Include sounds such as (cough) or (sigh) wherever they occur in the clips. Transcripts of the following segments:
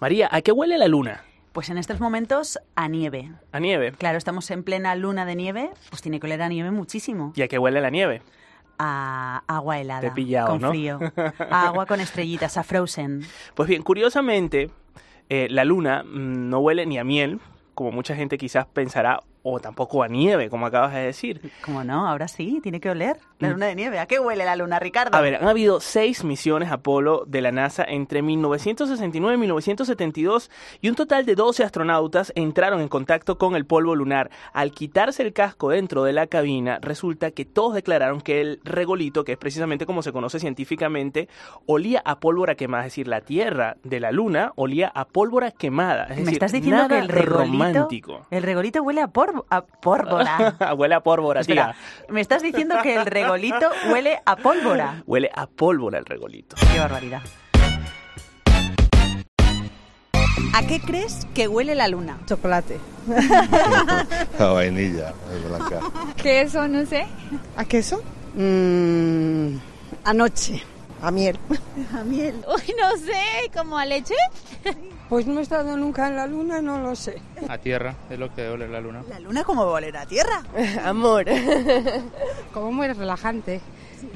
María, ¿a qué huele la luna? Pues en estos momentos a nieve. A nieve. Claro, estamos en plena luna de nieve, pues tiene que oler a nieve muchísimo. ¿Y a qué huele la nieve? A agua helada. Te he pillado, con ¿no? frío. (laughs) A agua con estrellitas, a frozen. Pues bien, curiosamente, eh, la luna mm, no huele ni a miel, como mucha gente quizás pensará, o tampoco a nieve, como acabas de decir. ¿Cómo no? Ahora sí, tiene que oler. La luna de nieve. ¿A qué huele la luna, Ricardo? A ver, han habido seis misiones Apolo de la NASA entre 1969 y 1972 y un total de 12 astronautas entraron en contacto con el polvo lunar. Al quitarse el casco dentro de la cabina, resulta que todos declararon que el regolito, que es precisamente como se conoce científicamente, olía a pólvora quemada. Es decir, la Tierra de la Luna olía a pólvora quemada. Es ¿Me decir, estás diciendo nada que el regolito, romántico. el regolito huele a, por, a pólvora? (laughs) Huele a pólvora, Espera, tía. me estás diciendo que el regolito huele a pólvora. Huele a pólvora el regolito. Qué barbaridad. ¿A qué crees que huele la luna? Chocolate. (laughs) A vainilla, es blanca. Queso, no sé. ¿A queso? Mm, anoche. A miel. (laughs) A miel. Uy, no sé, ¿como a leche? Pues no he estado nunca en la luna, no lo sé. A tierra, es lo que ole la luna. ¿La luna cómo va a oler a tierra? (laughs) Amor. Como muy relajante.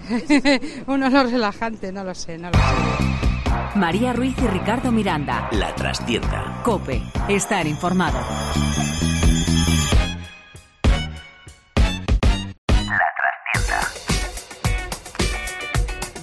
(laughs) Un olor relajante, no lo sé, no lo sé. María Ruiz y Ricardo Miranda. La trastienda. Cope. Estar informado.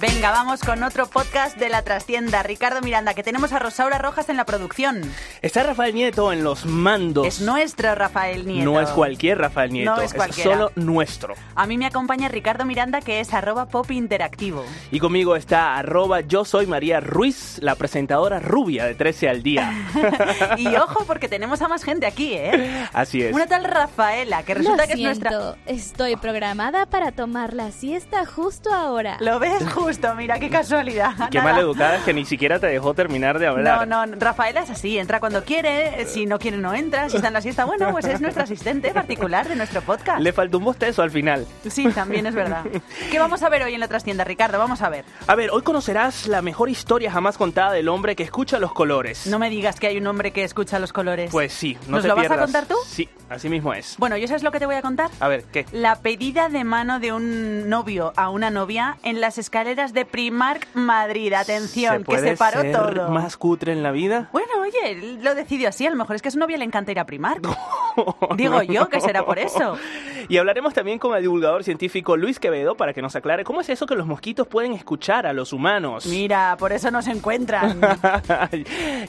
Venga, vamos con otro podcast de la trastienda. Ricardo Miranda, que tenemos a Rosaura Rojas en la producción. Está Rafael Nieto en los mandos. Es nuestro Rafael Nieto. No es cualquier Rafael Nieto, No es cualquiera. solo nuestro. A mí me acompaña Ricardo Miranda, que es arroba pop interactivo. Y conmigo está arroba yo soy María Ruiz, la presentadora rubia de 13 al día. (laughs) y ojo, porque tenemos a más gente aquí, ¿eh? Así es. Una tal Rafaela, que resulta Lo que es nuestra... siento, estoy programada para tomar la siesta justo ahora. ¿Lo ves (laughs) justo? Mira, qué casualidad. Y (laughs) Qué Nada. mal educada es que ni siquiera te dejó terminar de No, hablar. no, Rafaela es así, entra cuando quiere, si no quiere no entra, si está en la siesta, bueno, pues es nuestra asistente particular de nuestro podcast. Le faltó un bostezo al final. Sí, también es verdad. (laughs) ¿Qué vamos a ver hoy en la trastienda, Ricardo? Vamos a ver. A ver, hoy conocerás la mejor historia jamás contada del hombre que escucha los colores. No me digas que hay un hombre que escucha los colores. Pues sí, no ¿Nos te lo vas a pierdas. contar tú? Sí, así mismo es. Bueno, ¿yo sabes lo que te voy a contar? A ver, ¿qué? La pedida de mano de un novio a una novia en las escaleras de Primark Madrid. Atención, que puede se paró ser todo. más cutre en la vida? Bueno, oye, lo decidió así. A lo mejor es que a su novia le encanta ir a Primark. (laughs) (laughs) Digo yo que será por eso. (laughs) Y hablaremos también con el divulgador científico Luis Quevedo para que nos aclare cómo es eso que los mosquitos pueden escuchar a los humanos. Mira, por eso nos encuentran.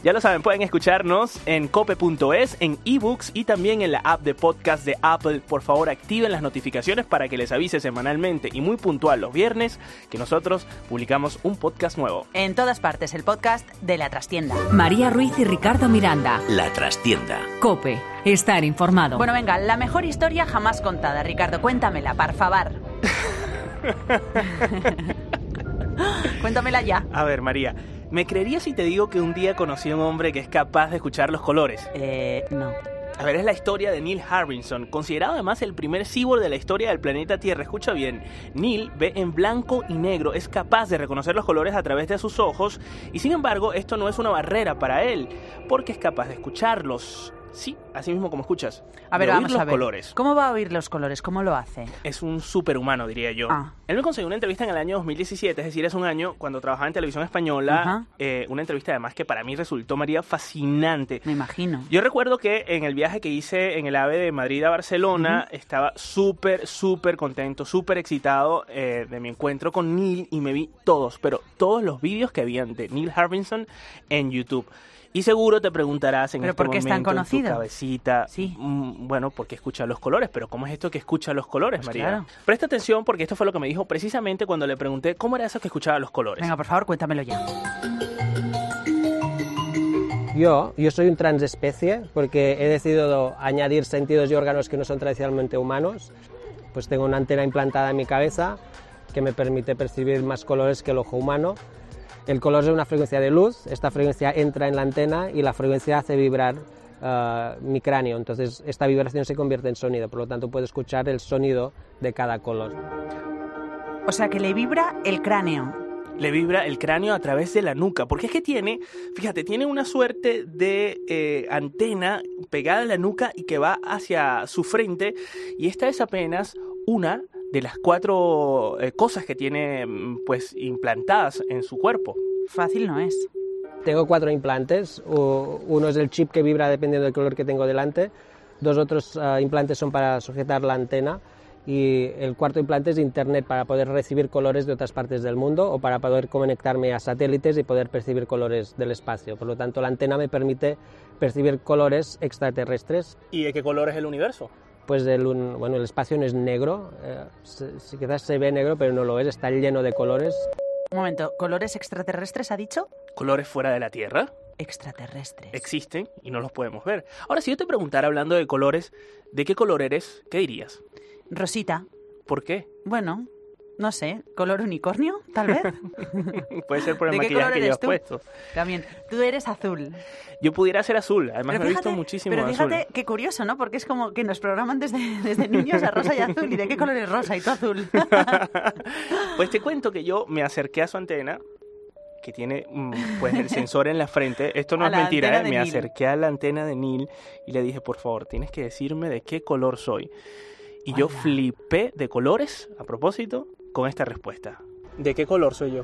ya lo saben, pueden escucharnos en cope.es, en ebooks y también en la app de podcast de Apple. Por favor, activen las notificaciones para que les avise semanalmente y muy puntual los viernes que nosotros publicamos un podcast nuevo. En todas partes, el podcast de la trastienda. María Ruiz y Ricardo Miranda. La trastienda. Cope. Estar informado. Bueno, venga, la mejor historia jamás contada. Ricardo, cuéntamela, por favor. (laughs) Cuéntamela ya. A ver, María, ¿me creerías si te digo que un día conocí a un hombre que es capaz de escuchar los colores? Eh, no. A ver, es la historia de Neil Harbinson, considerado además el primer cyborg de la historia del planeta Tierra. Escucha bien, Neil ve en blanco y negro, es capaz de reconocer los colores a través de sus ojos y sin embargo esto no es una barrera para él, porque es capaz de escucharlos. Sí, así mismo como escuchas. A ver, de oír vamos los a ver. colores. ¿Cómo va a oír los colores? ¿Cómo lo hace? Es un superhumano, diría yo. Ah. Él me consiguió una entrevista en el año 2017, es decir, es un año cuando trabajaba en televisión española. Eh, una entrevista además que para mí resultó, María, fascinante. Me imagino. Yo recuerdo que en el viaje que hice en el AVE de Madrid a Barcelona estaba súper, súper contento, súper excitado eh, de mi encuentro con Neil y me vi todos, pero todos los vídeos que habían de Neil Harbinson en YouTube. Y seguro te preguntarás en ¿Pero este por qué es tan momento en tu conocido? cabecita, Sí. mm, bueno, porque escucha los colores, pero ¿cómo es esto que escucha los colores, Pues María? claro. Presta atención porque esto fue lo que me dijo precisamente cuando le pregunté cómo era eso que escuchaba los colores. Venga, por favor, cuéntamelo ya. Yo, yo soy un transespecie porque he decidido añadir sentidos y órganos que no son tradicionalmente humanos. Pues tengo una antena implantada en mi cabeza que me permite percibir más colores que el ojo humano. El color es una frecuencia de luz, esta frecuencia entra en la antena y la frecuencia hace vibrar ah, mi cráneo. Entonces esta vibración se convierte en sonido, por lo tanto puedo escuchar el sonido de cada color. O sea, que le vibra el cráneo. le vibra el cráneo a través de la nuca, porque es que tiene, fíjate, tiene una suerte de eh, antena pegada a la nuca y que va hacia su frente, y esta es apenas una de las cuatro eh, cosas que tiene mm, pues implantadas en su cuerpo. Fácil no es. Tengo cuatro implantes. Uno es el chip que vibra dependiendo del color que tengo delante. Dos otros ah, implantes son para sujetar la antena. Y el cuarto implante es internet para poder recibir colores de otras partes del mundo o para poder conectarme a satélites y poder percibir colores del espacio. Por lo tanto, la antena me permite percibir colores extraterrestres. ¿Y de qué color es el universo? Pues el, un- bueno, el espacio no es negro, eh, se- quizás se ve negro, pero no lo es, está lleno de colores. Un momento, ¿colores extraterrestres ha dicho? ¿Colores fuera de la Tierra? Extraterrestres. Existen y no los podemos ver. Ahora, si yo te preguntara hablando de colores, ¿de qué color eres? ¿Qué dirías? Rosita. ¿Por qué? Bueno, no sé, color unicornio, tal vez. (laughs) Puede ser por el ¿De qué maquillaje que llevas tú? puesto. También, tú eres azul. Yo pudiera ser azul, además Pero me he visto muchísimo Pero fíjate azul. qué curioso, ¿no? Porque es como que nos programan desde, desde niños a rosa y azul. ¿Y de qué color es rosa y tú azul? (laughs) Pues te cuento que yo me acerqué a su antena, que tiene mm, pues el sensor en la frente. Esto no A es mentira, ¿eh? me Neil. acerqué a la antena de Neil y le dije, por favor, tienes que decirme de qué color soy. Y yo flipé de colores, a propósito, con esta respuesta. ¿De qué color soy yo?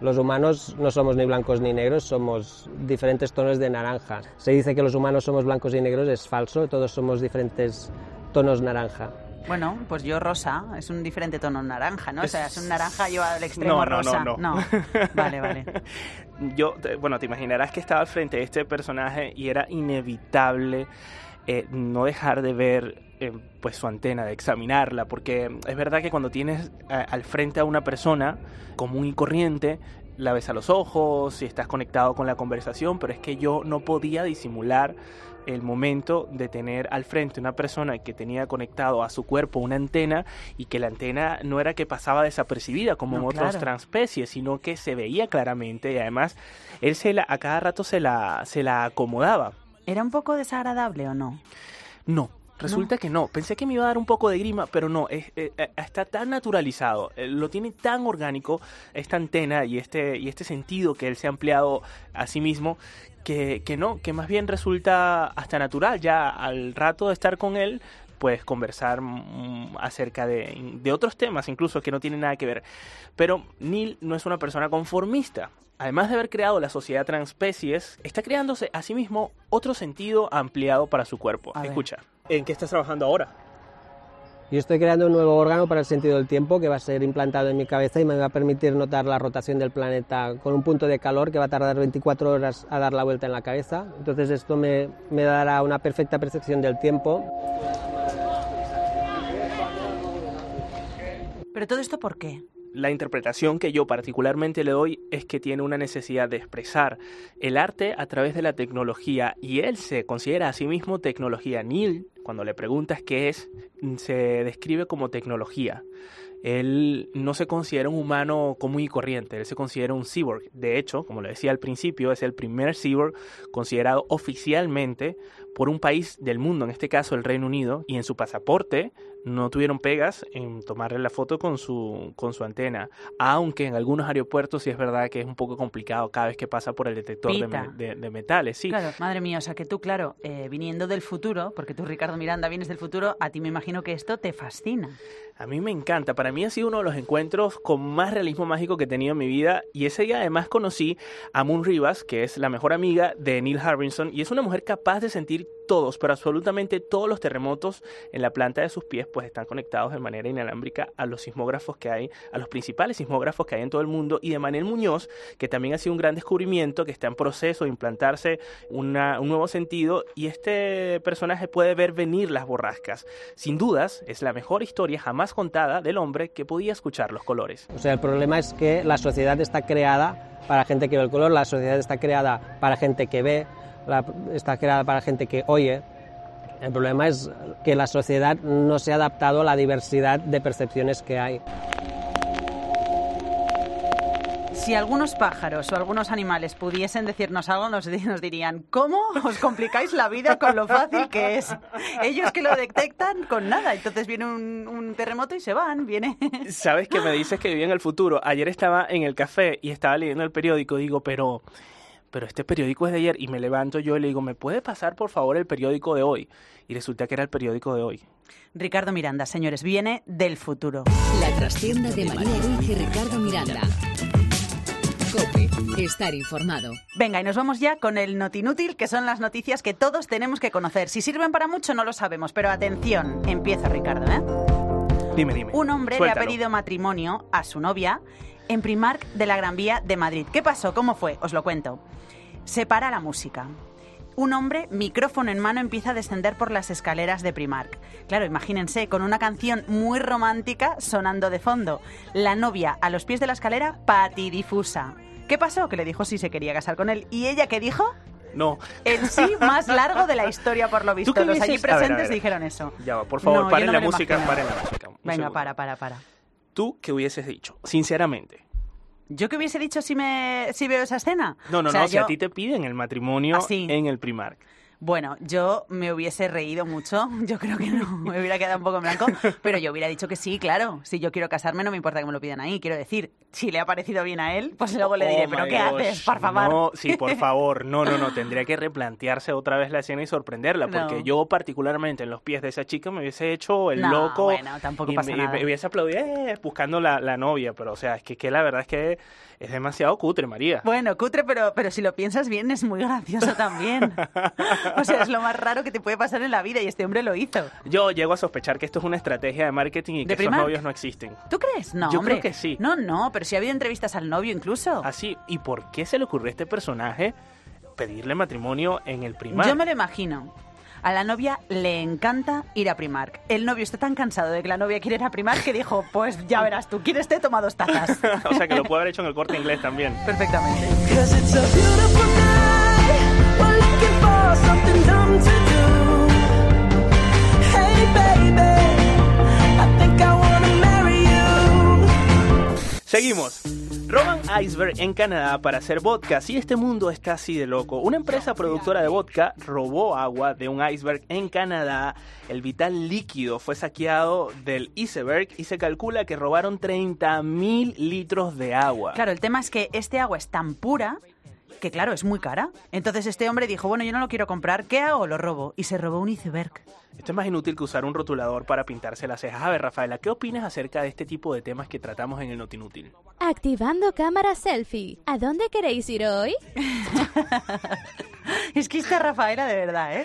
Los humanos no somos ni blancos ni negros, somos diferentes tonos de naranja. Se dice que los humanos somos blancos y negros, es falso, todos somos diferentes tonos naranja. Bueno, pues yo rosa, es un diferente tono naranja, ¿no? O sea, es un naranja yo al No, extremo no, no, rosa. no. (laughs) Vale, vale. Yo, bueno, te imaginarás que estaba al frente de este personaje y era inevitable eh, no dejar de ver eh, pues su antena, de examinarla, porque es verdad que cuando tienes al frente a una persona común y corriente, la ves a los ojos y estás conectado con la conversación, pero es que yo no podía disimular el momento de tener al frente una persona que tenía conectado a su cuerpo una antena y que la antena no era que pasaba desapercibida como No, en otros claro. transespecies, sino que se veía claramente y además él se la, a cada rato se la, se la acomodaba. ¿Era un poco desagradable o no? No, resulta que no. Pensé que me iba a dar un poco de grima, pero no. es- eh, eh, está tan naturalizado, eh, lo tiene tan orgánico esta antena y este, y este sentido que él se ha ampliado a sí mismo, que, que no, que más bien resulta hasta natural. Ya al rato de estar con él, pues conversar mm, acerca de, de otros temas, incluso que no tienen nada que ver. Pero Neil no es una persona conformista. Además de haber creado la sociedad transespecies, está creándose a sí mismo otro sentido ampliado para su cuerpo. A ver. Escucha. ¿En qué estás trabajando ahora? Yo estoy creando un nuevo órgano para el sentido del tiempo que va a ser implantado en mi cabeza y me va a permitir notar la rotación del planeta con un punto de calor que va a tardar 24 horas a dar la vuelta en la cabeza. Entonces esto me, me dará una perfecta percepción del tiempo. ¿Pero todo esto por qué? La interpretación que yo particularmente le doy es que tiene una necesidad de expresar el arte a través de la tecnología y él se considera a sí mismo tecnología. Neil, cuando le preguntas qué es, se describe como tecnología. Él no se considera un humano común y corriente, él se considera un cyborg. De hecho, como le decía al principio, es el primer cyborg considerado oficialmente por un país del mundo, en este caso el Reino Unido, y en su pasaporte no tuvieron pegas en tomarle la foto con su, con su antena, aunque en algunos aeropuertos sí es verdad que es un poco complicado cada vez que pasa por el detector de, metales, sí. Claro, madre mía, o sea que tú, claro, eh, viniendo del futuro, porque tú, Ricardo Miranda, vienes del futuro, a ti me imagino que esto te fascina. A mí me encanta, para mí ha sido uno de los encuentros con más realismo mágico que he tenido en mi vida y ese día además conocí a Moon Rivas, que es la mejor amiga de Neil Harbinson y es una mujer capaz de sentir todos, pero absolutamente todos los terremotos en la planta de sus pies pues están conectados de manera inalámbrica a los sismógrafos que hay, a los principales sismógrafos que hay en todo el mundo y de Manuel Muñoz, que también ha sido un gran descubrimiento, que está en proceso de implantarse un nuevo sentido y este personaje puede ver venir las borrascas. Sin dudas, es la mejor historia jamás contada del hombre que podía escuchar los colores. O sea, el problema es que la sociedad está creada para gente que ve el color, la sociedad está creada para gente que ve, la- está creada para gente que oye. El problema es que la sociedad no se ha adaptado a la diversidad de percepciones que hay. Si algunos pájaros o algunos animales pudiesen decirnos algo, nos, di- nos dirían, ¿cómo os complicáis la vida con lo fácil que es? Ellos que lo detectan con nada. Entonces viene un, un terremoto y se van, viene... Sabes que me dices que viví en el futuro. Ayer estaba en el café y estaba leyendo el periódico. Digo, pero, pero este periódico es de ayer. Y me levanto yo y le digo, ¿me puede pasar por favor el periódico de hoy? Y resulta que era el periódico de hoy. Ricardo Miranda, señores, viene del futuro. La trastienda de María Ruiz y Ricardo Miranda. Cope, estar informado. Venga, y nos vamos ya con el notinútil, que son las noticias que todos tenemos que conocer. Si sirven para mucho no lo sabemos, pero atención, empieza Ricardo, ¿eh? Dime, dime. Un hombre Suéltalo. le ha pedido matrimonio a su novia en Primark de la Gran Vía de Madrid. ¿Qué pasó? ¿Cómo fue? Os lo cuento. Se para la música. Un hombre, micrófono en mano, empieza a descender por las escaleras de Primark. Claro, imagínense, con una canción muy romántica sonando de fondo. La novia a los pies de la escalera, patidifusa. ¿Qué pasó? Que le dijo si se quería casar con él. ¿Y ella qué dijo? No. El sí más largo de la historia, por lo visto. Los allí hubieses- a ver, a presentes ver. dijeron eso. Ya va, por favor, No, paren no la música, paren la música. Venga, segundo. para, para, para. ¿Tú qué hubieses dicho? Sinceramente. ¿Yo qué hubiese dicho si, me, si veo esa escena? No, no, O sea, no, si a ti te piden el matrimonio ¿Ah, sí? en el Primark. Bueno, yo me hubiese reído mucho. (laughs) Yo creo que no, (laughs) me hubiera quedado un poco en blanco. Pero yo hubiera dicho que sí, claro. Si yo quiero casarme, no me importa que me lo pidan ahí. Quiero decir, si le ha parecido bien a él, pues luego le diré, Oh ¿pero qué gosh. haces? Por favor. No, sí, por (laughs) favor. No, no, no. Tendría que replantearse otra vez la escena y sorprenderla. Porque No. yo, particularmente en los pies de esa chica, me hubiese hecho el No, loco. bueno, tampoco y pasa me, nada. me hubiese aplaudido eh, buscando la, la novia. Pero, o sea, es que, que la verdad es que es demasiado cutre, María. Bueno, cutre, pero, pero si lo piensas bien, es muy gracioso también. (laughs) O sea, es lo más raro que te puede pasar en la vida y este hombre lo hizo. Yo llego a sospechar que esto es una estrategia de marketing y ¿De que esos novios no existen. ¿Tú crees? No, Yo hombre. creo que sí. No, no, pero si ha habido entrevistas al novio incluso. Así, ¿y por qué se le ocurrió a este personaje pedirle matrimonio en el Primark? Yo me lo imagino. A la novia le encanta ir a Primark. El novio está tan cansado de que la novia quiere ir a Primark que dijo, pues ya verás tú, ¿quieres té? Toma dos tazas. (laughs) o sea, que lo puede haber hecho en el corte inglés también. Perfectamente. Seguimos. Roban iceberg en Canadá para hacer vodka. Si este mundo está así de loco. Una empresa productora de vodka robó agua de un iceberg en Canadá. El vital líquido fue saqueado del iceberg y se calcula que robaron 30 mil litros de agua. Claro, el tema es que este agua es tan pura que, claro, es muy cara. Entonces este hombre dijo, bueno, yo no lo quiero comprar, ¿qué hago? Lo robo. Y se robó un iceberg. Esto es más inútil que usar un rotulador para pintarse las cejas. A ver, Rafaela, ¿qué opinas acerca de este tipo de temas que tratamos en el Notinútil? Activando cámara selfie. ¿A dónde queréis ir hoy? (laughs) es que esta Rafaela de verdad, ¿eh?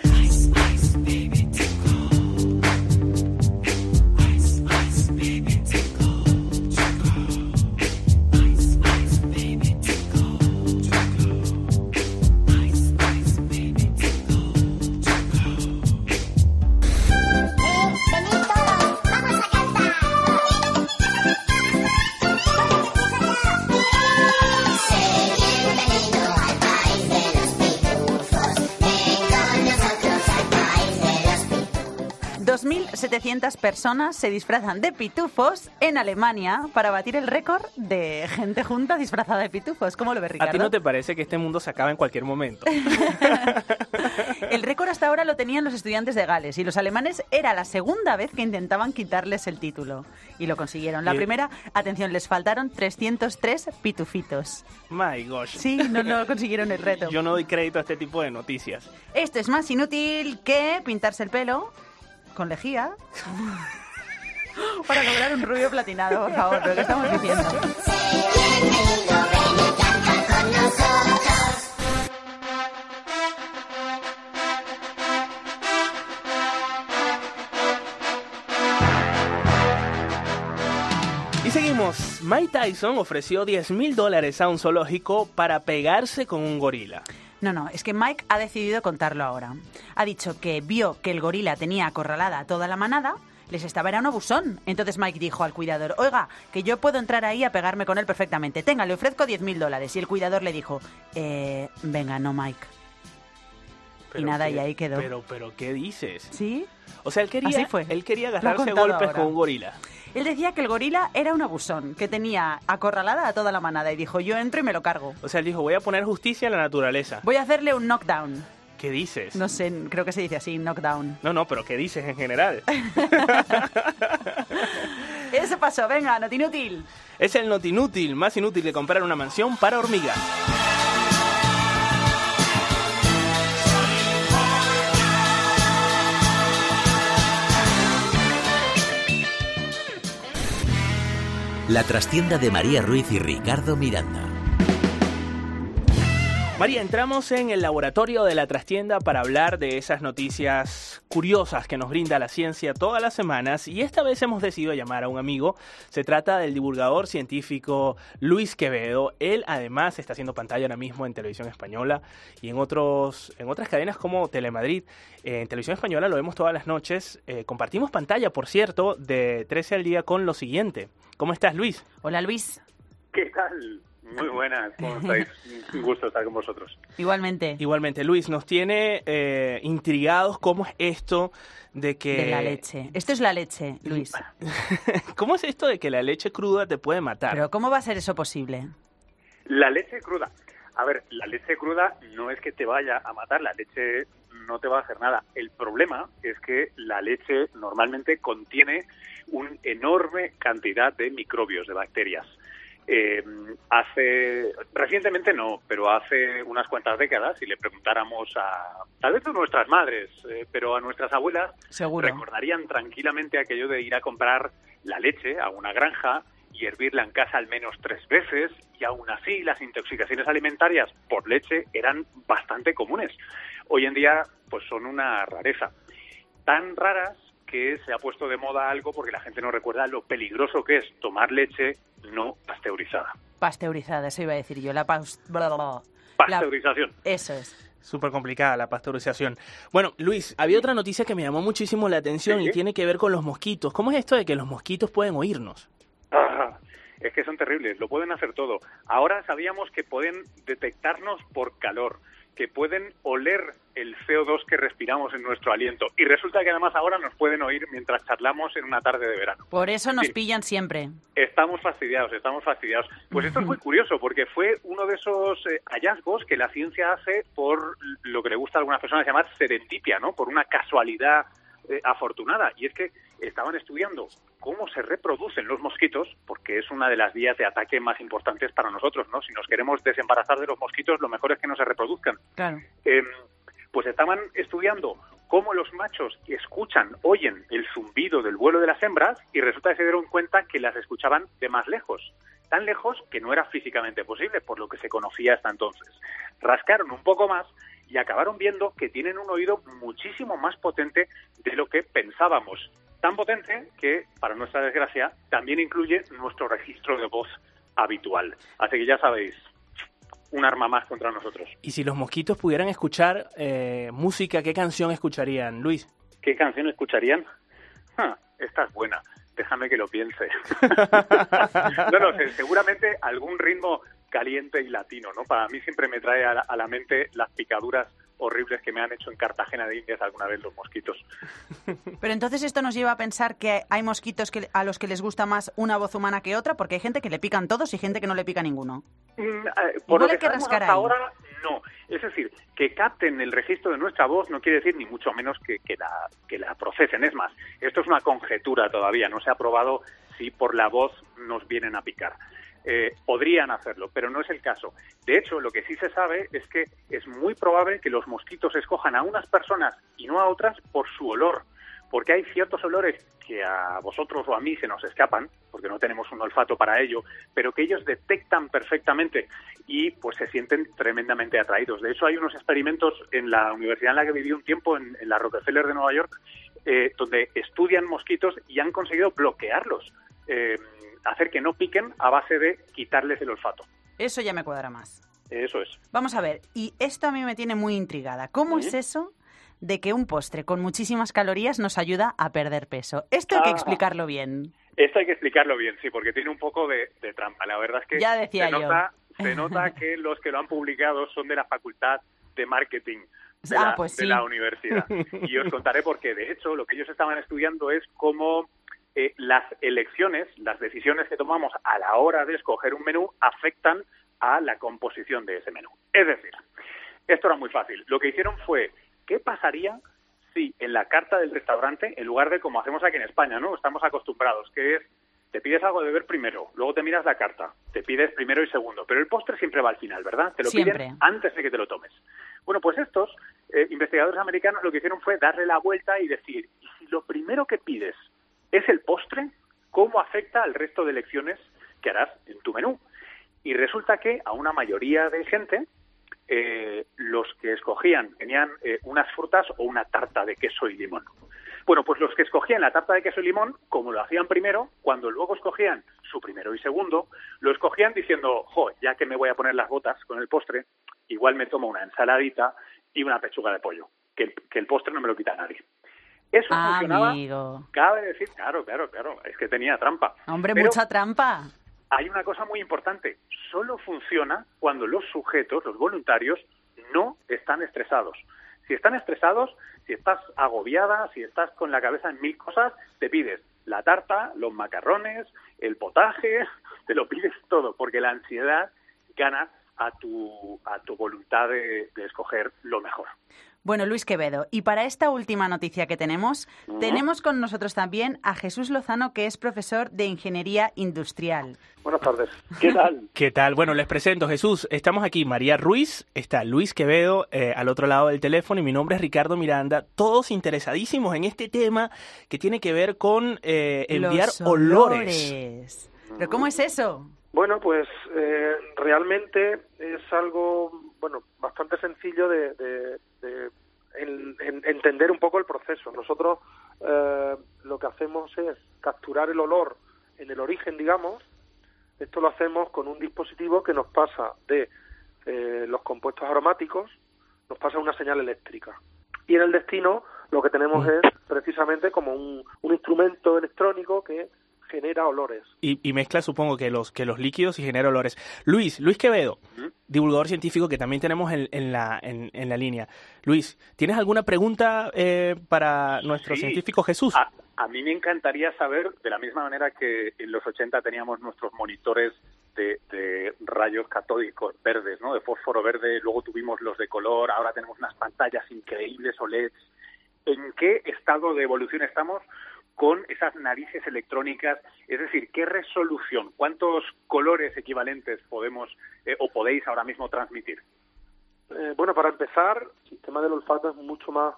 2.700 personas se disfrazan de pitufos en Alemania para batir el récord de gente junta disfrazada de pitufos. ¿Cómo lo ves, Ricardo? ¿A ti no te parece que este mundo se acaba en cualquier momento? (laughs) El récord hasta ahora lo tenían los estudiantes de Gales y los alemanes era la segunda vez que intentaban quitarles el título. Y lo consiguieron. La primera, atención, les faltaron 303 pitufitos. My gosh. Sí, no, no consiguieron el reto. Yo no doy crédito a este tipo de noticias. Esto es más inútil que pintarse el pelo con lejía (laughs) para lograr un rubio platinado, por favor, lo que estamos diciendo. Seguimos. Mike Tyson ofreció 10 mil dólares a un zoológico para pegarse con un gorila. No, no, es que Mike ha decidido contarlo ahora. Ha dicho que vio que el gorila tenía acorralada toda la manada, les estaba era un abusón. Entonces Mike dijo al cuidador, oiga, que yo puedo entrar ahí a pegarme con él perfectamente. Tenga, le ofrezco 10 mil dólares. Y el cuidador le dijo, eh, venga, no, Mike. Y nada, qué- y ahí quedó. Pero, pero, ¿qué dices? ¿Sí? O sea, él quería, Así fue. él quería agarrarse golpes ahora. con un gorila. Él decía que el gorila era un abusón, que tenía acorralada a toda la manada y dijo, yo entro y me lo cargo. O sea, él dijo, voy a poner justicia a la naturaleza. Voy a hacerle un knockdown. ¿Qué dices? No sé, creo que se dice así, knockdown. No, no, pero ¿qué dices en general? (laughs) Eso pasó, venga, no inútil. es el not inútil, más inútil que comprar una mansión para hormigas. La trastienda de María Ruiz y Ricardo Miranda. María, entramos en el laboratorio de la trastienda para hablar de esas noticias curiosas que nos brinda la ciencia todas las semanas y esta vez hemos decidido llamar a un amigo. Se trata del divulgador científico Luis Quevedo. Él además está haciendo pantalla ahora mismo en televisión española y en, otros, en otras cadenas como Telemadrid. En televisión española lo vemos todas las noches. Eh, compartimos pantalla, por cierto, de 13 al día con lo siguiente. ¿Cómo estás, Luis? Hola, Luis. ¿Qué tal? Muy buenas, ¿cómo estáis? Un gusto estar con vosotros. Igualmente. Igualmente, Luis, nos tiene eh, intrigados cómo es esto de que... De la leche. Esto es la leche, Luis. (laughs) ¿Cómo es esto de que la leche cruda te puede matar? Pero ¿cómo va a ser eso posible? La leche cruda. A ver, la leche cruda no es que te vaya a matar, la leche no te va a hacer nada. El problema es que la leche normalmente contiene una enorme cantidad de microbios, de bacterias. Eh, hace recientemente no, pero hace unas cuantas décadas, si le preguntáramos a tal vez a nuestras madres, eh, pero a nuestras abuelas, Seguro. recordarían tranquilamente aquello de ir a comprar la leche a una granja y hervirla en casa al menos tres veces y aún así las intoxicaciones alimentarias por leche eran bastante comunes. Hoy en día pues son una rareza. Tan raras que se ha puesto de moda algo porque la gente no recuerda lo peligroso que es tomar leche no pasteurizada. Pasteurizada, eso iba a decir yo. La paus... Pasteurización. La- Eso es. Súper complicada la pasteurización. Bueno, Luis, había otra noticia que me llamó muchísimo la atención Sí. y tiene que ver con los mosquitos. ¿Cómo es esto de que los mosquitos pueden oírnos? Ah, es que son terribles, lo pueden hacer todo. Ahora sabíamos que pueden detectarnos por calor, que pueden oler el CO2 que respiramos en nuestro aliento. Y resulta que además ahora nos pueden oír mientras charlamos en una tarde de verano. Por eso nos Sí. pillan siempre. Estamos fastidiados, estamos fastidiados. Pues esto es muy (laughs) curioso porque fue uno de esos eh, hallazgos que la ciencia hace por lo que le gusta a algunas personas llamar serendipia, ¿no? Por una casualidad eh, afortunada. Y es que estaban estudiando cómo se reproducen los mosquitos, porque es una de las vías de ataque más importantes para nosotros, ¿no? Si nos queremos desembarazar de los mosquitos, lo mejor es que no se reproduzcan. Claro. Eh, pues estaban estudiando cómo los machos escuchan, oyen el zumbido del vuelo de las hembras y resulta que se dieron cuenta que las escuchaban de más lejos, tan lejos que no era físicamente posible, por lo que se conocía hasta entonces. Rascaron un poco más y acabaron viendo que tienen un oído muchísimo más potente de lo que pensábamos. Tan potente que, para nuestra desgracia, también incluye nuestro registro de voz habitual. Así que ya sabéis, un arma más contra nosotros. Y si los mosquitos pudieran escuchar eh, música, ¿qué canción escucharían, Luis? ¿Qué canción escucharían? Ah, esta es buena. Déjame que lo piense. (laughs) no, no, se- seguramente algún ritmo caliente y latino, ¿no? Para mí siempre me trae a la, a la mente las picaduras horribles que me han hecho en Cartagena de Indias alguna vez los mosquitos. (laughs) Pero entonces esto nos lleva a pensar que hay mosquitos que, a los que les gusta más una voz humana que otra, porque hay gente que le pican todos y gente que no le pica ninguno. Mm, eh, por lo que hasta ahora, no. Es decir, que capten el registro de nuestra voz no quiere decir ni mucho menos que, que la, que la procesen. Es más, esto es una conjetura todavía. No se ha probado si por la voz nos vienen a picar. Eh, podrían hacerlo, pero no es el caso. De hecho, lo que sí se sabe es que es muy probable que los mosquitos escojan a unas personas y no a otras por su olor, porque hay ciertos olores que a vosotros o a mí se nos escapan, porque no tenemos un olfato para ello, pero que ellos detectan perfectamente y pues se sienten tremendamente atraídos. De hecho, hay unos experimentos en la universidad en la que viví un tiempo, en, en la Rockefeller de Nueva York, eh, donde estudian mosquitos y han conseguido bloquearlos, eh, hacer que no piquen a base de quitarles el olfato. Eso ya me cuadra más. Eso es. Vamos a ver, y esto a mí me tiene muy intrigada. ¿Cómo es eso de que un postre con muchísimas calorías nos ayuda a perder peso? Esto hay que Ah. explicarlo bien. Esto hay que explicarlo bien, sí, porque tiene un poco de, de trampa. La verdad es que Ya decía se, yo. nota, se (laughs) nota que los que lo han publicado son de la facultad de marketing, de, Ah, la, pues de la universidad. (laughs) Y os contaré por qué. De hecho, lo que ellos estaban estudiando es cómo eh, las elecciones, las decisiones que tomamos a la hora de escoger un menú afectan a la composición de ese menú. Es decir, esto era muy fácil. Lo que hicieron fue, ¿qué pasaría si en la carta del restaurante, en lugar de como hacemos aquí en España, ¿no? Estamos acostumbrados, que es, te pides algo de beber primero, luego te miras la carta, te pides primero y segundo, pero el postre siempre va al final, ¿verdad? Te lo Siempre. piden antes de que te lo tomes. Bueno, pues estos eh, investigadores americanos lo que hicieron fue darle la vuelta y decir, ¿y si lo primero que pides es el postre? ¿Cómo afecta al resto de elecciones que harás en tu menú? Y resulta que a una mayoría de gente, eh, los que escogían tenían eh, unas frutas o una tarta de queso y limón. Bueno, pues los que escogían la tarta de queso y limón, como lo hacían primero, cuando luego escogían su primero y segundo, lo escogían diciendo, jo, ya que me voy a poner las botas con el postre, igual me tomo una ensaladita y una pechuga de pollo, que que el postre no me lo quita nadie. Eso funcionaba, Amigo. cabe decir, claro, claro, claro, es que tenía trampa. Hombre, Pero- mucha trampa. hay una cosa muy importante. Solo funciona cuando los sujetos, los voluntarios, no están estresados. Si están estresados, si estás agobiada, si estás con la cabeza en mil cosas, te pides la tarta, los macarrones, el potaje, (laughs) te lo pides todo, porque la ansiedad gana a tu, a tu voluntad de, de escoger lo mejor. Bueno, Luis Quevedo, y para esta última noticia que tenemos, tenemos con nosotros también a Jesús Lozano, que es profesor de Ingeniería Industrial. Buenas tardes. ¿Qué tal? (laughs) ¿Qué tal? Bueno, les presento, Jesús. Estamos aquí, María Ruiz, está Luis Quevedo eh, al otro lado del teléfono y mi nombre es Ricardo Miranda. Todos interesadísimos en este tema que tiene que ver con eh, enviar Los olores. olores. ¿Pero cómo es eso? Bueno, pues eh, realmente es algo bueno bastante sencillo de, de- de en- en- entender un poco el proceso. Nosotros eh, lo que hacemos es capturar el olor en el origen, digamos. Esto lo hacemos con un dispositivo que nos pasa de eh, los compuestos aromáticos, nos pasa una señal eléctrica. Y en el destino lo que tenemos es precisamente como un, un instrumento electrónico que genera olores. Y, y mezcla, supongo, que los, que los líquidos y genera olores. Luis, Luis Quevedo, divulgador científico que también tenemos en, en la, en, en la línea. Luis, ¿tienes alguna pregunta eh, para nuestro Sí. científico Jesús? A, a mí me encantaría saber, de la misma manera que en los 80 teníamos nuestros monitores de, de rayos catódicos verdes, ¿no? De fósforo verde, luego tuvimos los de color, ahora tenemos unas pantallas increíbles OLED. ¿En qué estado de evolución estamos con esas narices electrónicas? Es decir, ¿qué resolución, cuántos colores equivalentes podemos eh, o podéis ahora mismo transmitir? Eh, bueno, para empezar, el sistema del olfato es mucho más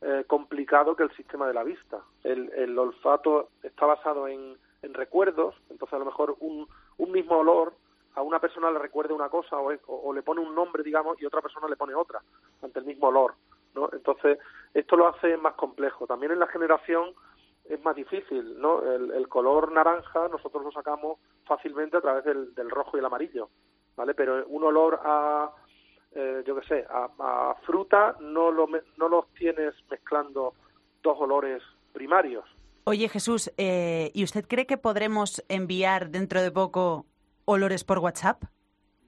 eh, complicado que el sistema de la vista. El, el olfato está basado en, en recuerdos, entonces a lo mejor un, un mismo olor a una persona le recuerda una cosa o, o le pone un nombre, digamos, y otra persona le pone otra ante el mismo olor. ¿no? Entonces, esto lo hace más complejo. También en la generación es más difícil, ¿no? El, el color naranja nosotros lo sacamos fácilmente a través del, del rojo y el amarillo, ¿vale? Pero un olor a, eh, yo qué sé, a, a fruta no lo, no los tienes mezclando dos olores primarios. Oye, Jesús, eh, ¿y usted cree que podremos enviar dentro de poco olores por WhatsApp?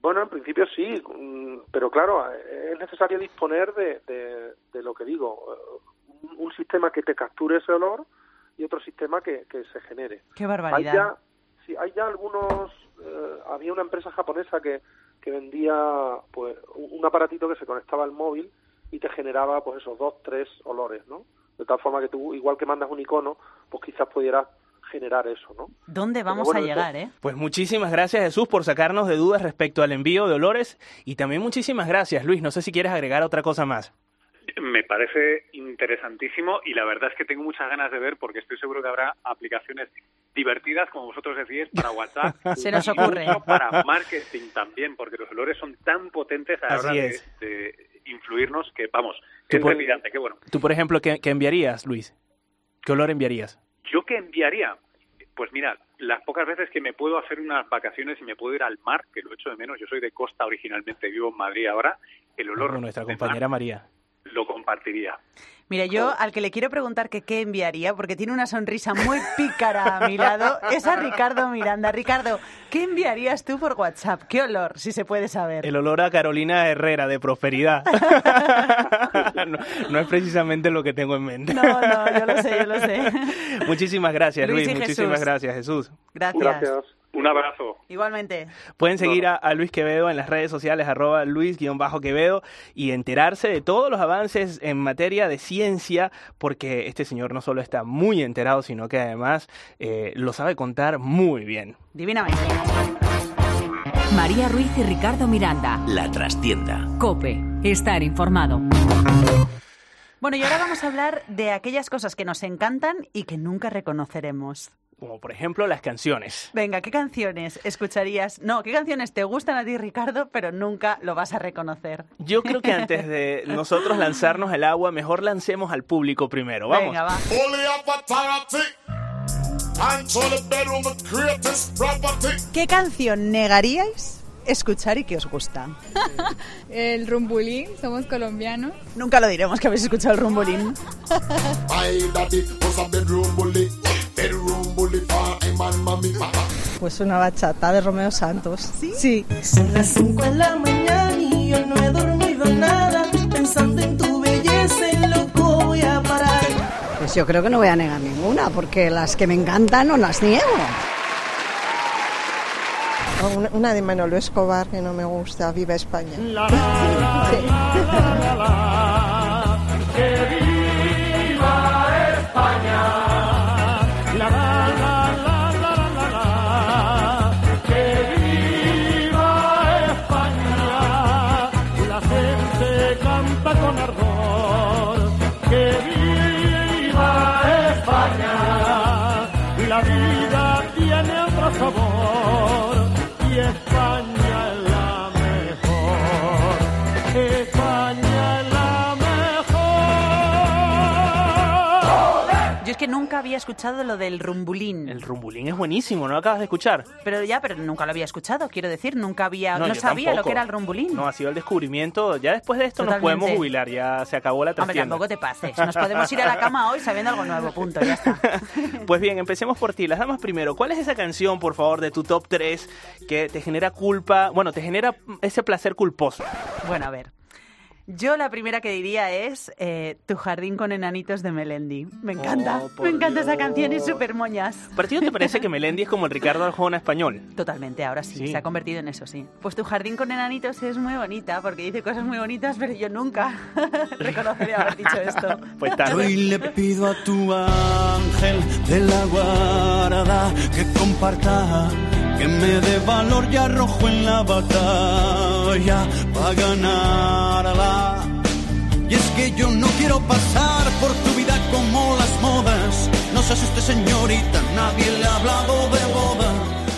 Bueno, en principio sí, mm, pero claro, eh, es necesario disponer de, de, de lo que digo, eh, un sistema que te capture ese olor y otro sistema que, que se genere. Qué Hay barbaridad. ya, sí, hay ya algunos, eh, había una empresa japonesa que, que vendía pues un, aparatito que se conectaba al móvil y te generaba pues esos dos, tres olores, ¿no? De tal forma que tú, igual que mandas un icono, pues quizás pudieras generar eso, ¿no? ¿Dónde vamos bueno, a llegar, eh? Pues muchísimas gracias Jesús por sacarnos de dudas respecto al envío de olores y también muchísimas gracias Luis, no sé si quieres agregar otra cosa más. Me parece interesantísimo y la verdad es que tengo muchas ganas de ver porque estoy seguro que habrá aplicaciones divertidas, como vosotros decís, para WhatsApp. (laughs) Se nos y ocurre. para marketing también, porque los olores son tan potentes a la hora de, influirnos que, vamos, Tú es por- qué bueno. Tú, por ejemplo, ¿qué, qué enviarías, Luis? ¿Qué olor enviarías? ¿Yo qué enviaría? Pues mira, las pocas veces que me puedo hacer unas vacaciones y me puedo ir al mar, que lo echo de menos, yo soy de costa originalmente, vivo en Madrid ahora, el olor Como nuestra compañera mar María. Lo compartiría. Mira, yo al que le quiero preguntar que qué enviaría, porque tiene una sonrisa muy pícara a mi lado, es a Ricardo Miranda. Ricardo, ¿qué enviarías tú por WhatsApp? ¿Qué olor, si se puede saber? El olor a Carolina Herrera de prosperidad. (laughs) no, no es precisamente lo que tengo en mente. No, no, yo lo sé, yo lo sé. Muchísimas gracias, Luis Muchísimas Jesús. gracias, Jesús. Gracias. Un abrazo. Igualmente. Pueden seguir a, a Luis Quevedo en las redes sociales, arroba Luis-Quevedo, y enterarse de todos los avances en materia de ciencia, porque este señor no solo está muy enterado, sino que además eh, lo sabe contar muy bien. Divinamente. María Ruiz y Ricardo Miranda. La trastienda. Cope. Estar informado. Bueno, y ahora vamos a hablar de aquellas cosas que nos encantan y que nunca reconoceremos. Como por ejemplo las canciones. Venga, ¿qué canciones escucharías? No, ¿qué canciones te gustan a ti, Ricardo, pero nunca lo vas a reconocer? Yo creo que antes de (laughs) nosotros lanzarnos al agua, mejor lancemos al público primero. Vamos. Venga, va. ¿Qué canción negaríais escuchar y que os gusta? (laughs) El rumbulín, somos colombianos. Nunca lo diremos que habéis escuchado el rumbulín. Pues una bachata de Romeo Santos. Sí. Son las 5 de la mañana y yo no he dormido nada. Pensando en tu belleza, en loco voy a parar. Pues yo creo que no voy a negar ninguna, porque las que me encantan no las niego. Una, de Manolo Escobar que no me gusta, Viva España. ¡Que viva nunca había escuchado lo del rumbulín. El rumbulín es buenísimo, ¿no lo acabas de escuchar? Pero ya, pero nunca lo había escuchado, quiero decir, nunca había, no, yo sabía lo tampoco. que era el rumbulín. No, ha sido el descubrimiento. Ya después de esto nos Totalmente. podemos jubilar, ya se acabó la Hombre, trastienda. tampoco te pases. Nos podemos ir a la cama hoy sabiendo algo nuevo, punto, ya está. (laughs) Pues bien, empecemos por ti. Las damas primero. ¿Cuál es esa canción, por favor, de tu top 3 que te genera culpa, bueno, te genera ese placer culposo? Bueno, a ver. Yo la primera que diría es eh, Tu jardín con enanitos de Melendi. Me encanta, Oh, me encanta esa canción, es súper moñas. ¿Para ti no te parece que Melendi es como el Ricardo Arjona español? Totalmente, ahora sí, Sí. se ha convertido en eso, sí. Pues Tu jardín con enanitos es muy bonita porque dice cosas muy bonitas, pero yo nunca (laughs) reconocería haber dicho esto. Pues Hoy le pido a tu ángel de la guarda que comparta, que me dé valor y arrojo en la batalla para ganarla. Y es que yo no quiero pasar por tu vida como las modas. No se asuste señorita, nadie le ha hablado de boda.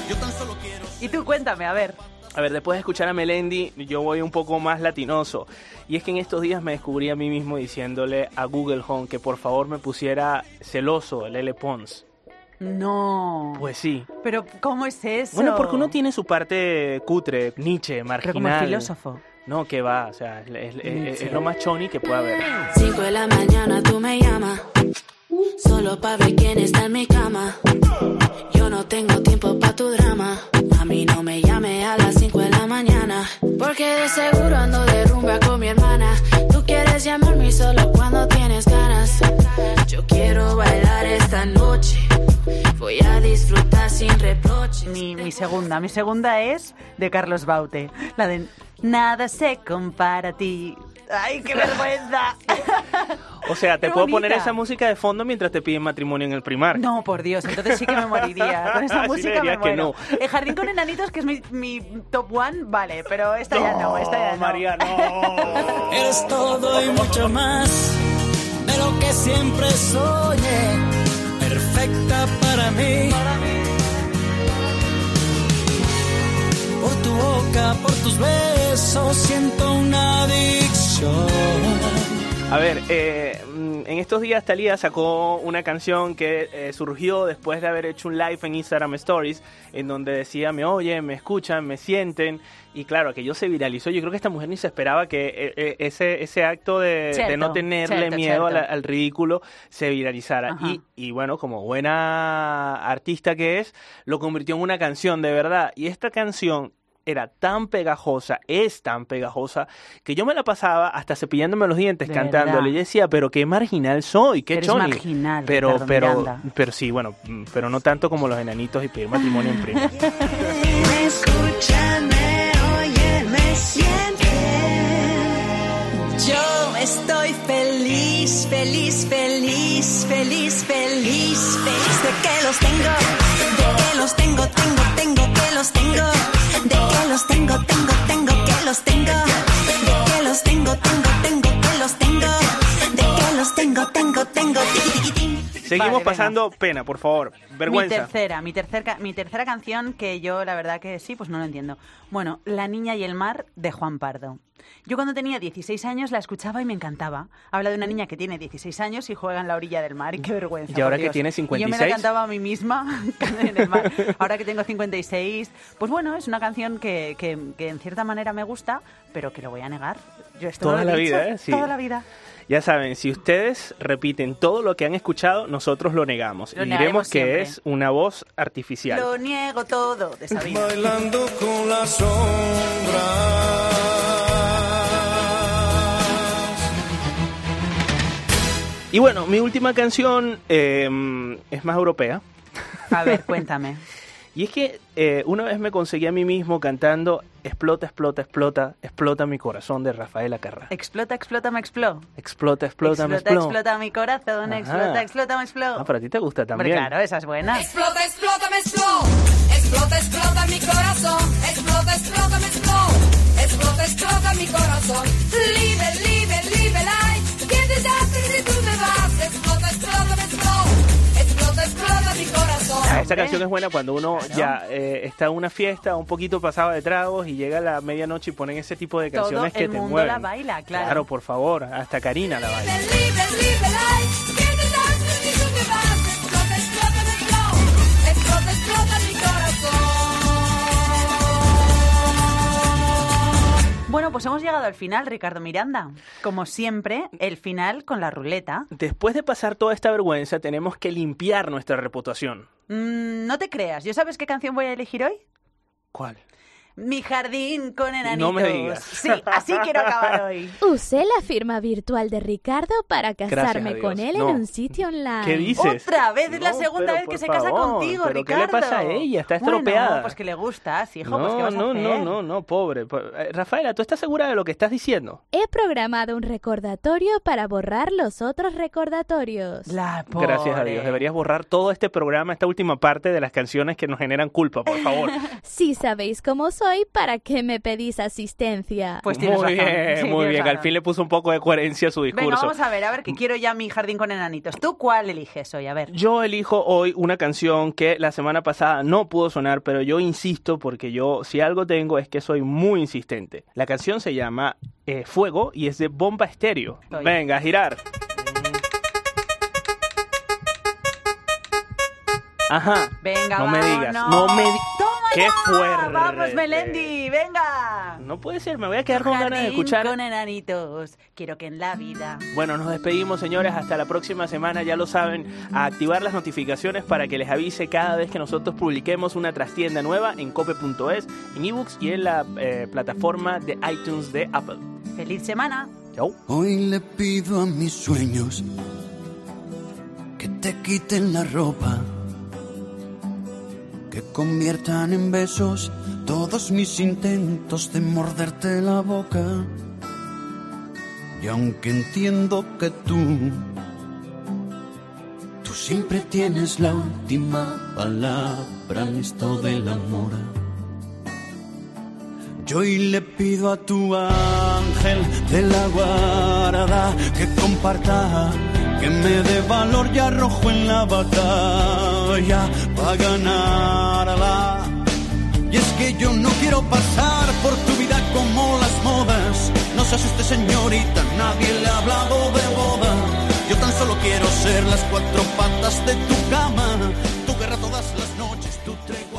Yo tan solo quiero... Y tú cuéntame, a ver. A ver, después de escuchar a Melendi, yo voy un poco más latinoso. Y es que en estos días me descubrí a mí mismo diciéndole a Google Home que por favor me pusiera celoso el L. Pons. No. Pues sí. Pero ¿cómo es eso? Bueno, porque uno tiene su parte cutre, Nietzsche, marginal. Pero como el filósofo. No, que va, o sea, es, es- es- es lo más choni que puede haber. 5 de la mañana tú me llamas. Solo pa' ver quién está en mi cama. Yo no tengo tiempo pa' tu drama. A mí no me llame a las 5 de la mañana. Porque de seguro ando de rumba con mi hermana. Tú quieres llamarme solo cuando tienes ganas. Yo quiero bailar esta noche. Voy a disfrutar sin reproche Mi, mi segunda, mi segunda es de Carlos Baute. La de Nada se compara a ti. ¡Ay, qué vergüenza! (laughs) O sea, te Qué puedo poner esa música de fondo mientras te piden matrimonio en el primar. No, por Dios, entonces sí que me moriría. (laughs) Con esa música me dirías que muero. El jardín con enanitos, que es mi, mi top one, vale, pero esta ya no, esta ya no. María, no. (laughs) Eres todo y mucho más de lo que siempre soñé. Perfecta para mí. Por tu boca, por tus besos, siento una adicción. A ver, eh, mm, en estos días Talía sacó una canción que eh, surgió después de haber hecho un live en Instagram Stories, en donde decía, me oyen, me escuchan, me sienten, y claro, aquello se viralizó. Yo creo que esta mujer ni se esperaba que eh, ese, ese acto de, no tenerle cierto, miedo la- al ridículo se viralizara. Y bueno, como buena artista que es, lo convirtió en una canción de verdad. Y esta canción era tan pegajosa, es tan pegajosa, que yo me la pasaba hasta cepillándome los dientes De cantándole. verdad. Y decía, pero qué marginal soy, qué Eres choni. marginal, pero, Ricardo pero, Miranda. pero sí, bueno, pero no tanto como los enanitos y pedir matrimonio en (laughs) prima. Me escuchan, me oyen, me sienten. Yo estoy feliz, feliz, feliz, feliz, feliz, feliz de que los tengo, de que los tengo, tengo, tengo, Seguimos Vale, venga. pasando pena, por favor. Mi Vergüenza. tercera, mi tercera, mi tercera canción que yo la verdad que sí, pues no lo entiendo. Bueno, La niña y el mar de Juan Pardo. Yo cuando tenía 16 años la escuchaba y me encantaba. Habla de una niña que tiene 16 años y juega en la orilla del mar y qué vergüenza. Y ahora que tiene Y yo me 56. la cantaba a mí misma (laughs) en el mar. Ahora que tengo 56, pues bueno, es una canción que, que- que en cierta manera me gusta, pero que lo voy a negar. Yo esto Toda lo he la dicho, vida, ¿eh? Sí. Toda la vida. Ya saben, si ustedes repiten todo lo que han escuchado, nosotros lo negamos. Lo y diremos que siempre. es una voz artificial. Lo niego todo de Sabina. Bailando con la sombra. Y bueno, mi última canción eh, es más europea. A ver, cuéntame. Y es que eh, una vez me conseguí a mí mismo cantando Explota, explota, explota, explota mi corazón de Rafael Acarra. Explota, explota, me explota. Explota, explota, me explota, explota. explota mi corazón, Ajá. explota, explota, me explota. Ah, pero a ti te gusta también. claro, esa es buena. Explota, explota, me explota. Explota, explota mi corazón. Explota, explota, me explota. Explota, explota mi corazón. Liebe, liebe, liebe, life. ¿Quién te hace si tú te vas? Explota, Esta canción es buena cuando uno ya eh, está en una fiesta un poquito pasado de tragos y llega a la medianoche y ponen ese tipo de Todo canciones que te mundo mueven. la baila, claro. Claro, por favor, hasta Karina la baila. Bueno, pues hemos llegado al final, Ricardo Miranda. Como siempre, el final con la ruleta. Después de pasar toda esta vergüenza, tenemos que limpiar nuestra reputación. Mm, no te creas, ¿yo sabes qué canción voy a elegir hoy? ¿Cuál? Mi jardín con enanitos. No me digas. Sí, así quiero acabar hoy. (laughs) Usé la firma virtual de Ricardo para casarme con él No. en un sitio online. ¿Qué dices? Otra vez, es la segunda vez que se casa contigo, ¿pero qué Ricardo. le pasa a ella? Está Bueno, estropeada. pues que le gustas, hijo, no, pues ¿qué vas a no, hacer? no, no, no, pobre. Po- eh, Rafaela, ¿tú estás segura de lo que estás diciendo? He programado un recordatorio para borrar los otros recordatorios. La Gracias a Dios. Deberías borrar todo este programa, esta última parte de las canciones que nos generan culpa, por favor. (laughs) Si sabéis cómo soy, ¿para qué me pedís asistencia? Pues tienes muy razón. bien, Sí, muy bien. Al fin le puso un poco de coherencia a su discurso. Venga, vamos a ver, a ver, que quiero ya mi jardín con enanitos. ¿Tú cuál eliges hoy? A ver. Yo elijo hoy una canción que la semana pasada no pudo sonar, pero yo insisto porque yo, si algo tengo, es que soy muy insistente. La canción se llama eh, Fuego y es de Bomba Estéreo. Venga, a girar. Ajá. Venga, no me digas, no me digas. ¡Toma ¡Qué fuerte! ¡Vamos, Melendi! ¡Venga! No puede ser, me voy a quedar con ganas de escuchar. con enanitos. Quiero que en la vida... Bueno, nos despedimos, señores. Hasta la próxima semana. Ya lo saben, a activar las notificaciones para que les avise cada vez que nosotros publiquemos una trastienda nueva en cope.es, en ebooks y en la eh, plataforma de iTunes de Apple. ¡Feliz semana! Chau. Hoy le pido a mis sueños que te quiten la ropa, conviertan en besos todos mis intentos de morderte la boca. Y aunque entiendo que tú, tú siempre tienes la última palabra en esto del amor. Yo hoy le pido a tu ángel de la guarda que comparta, que me dé valor y arrojo en la batalla para ganarla. Y es que yo no quiero pasar por tu vida como las modas nos se asuste señorita, nadie le ha hablado de boda. Yo tan solo quiero ser las cuatro patas de tu cama, tu guerra todas las noches, tu tren.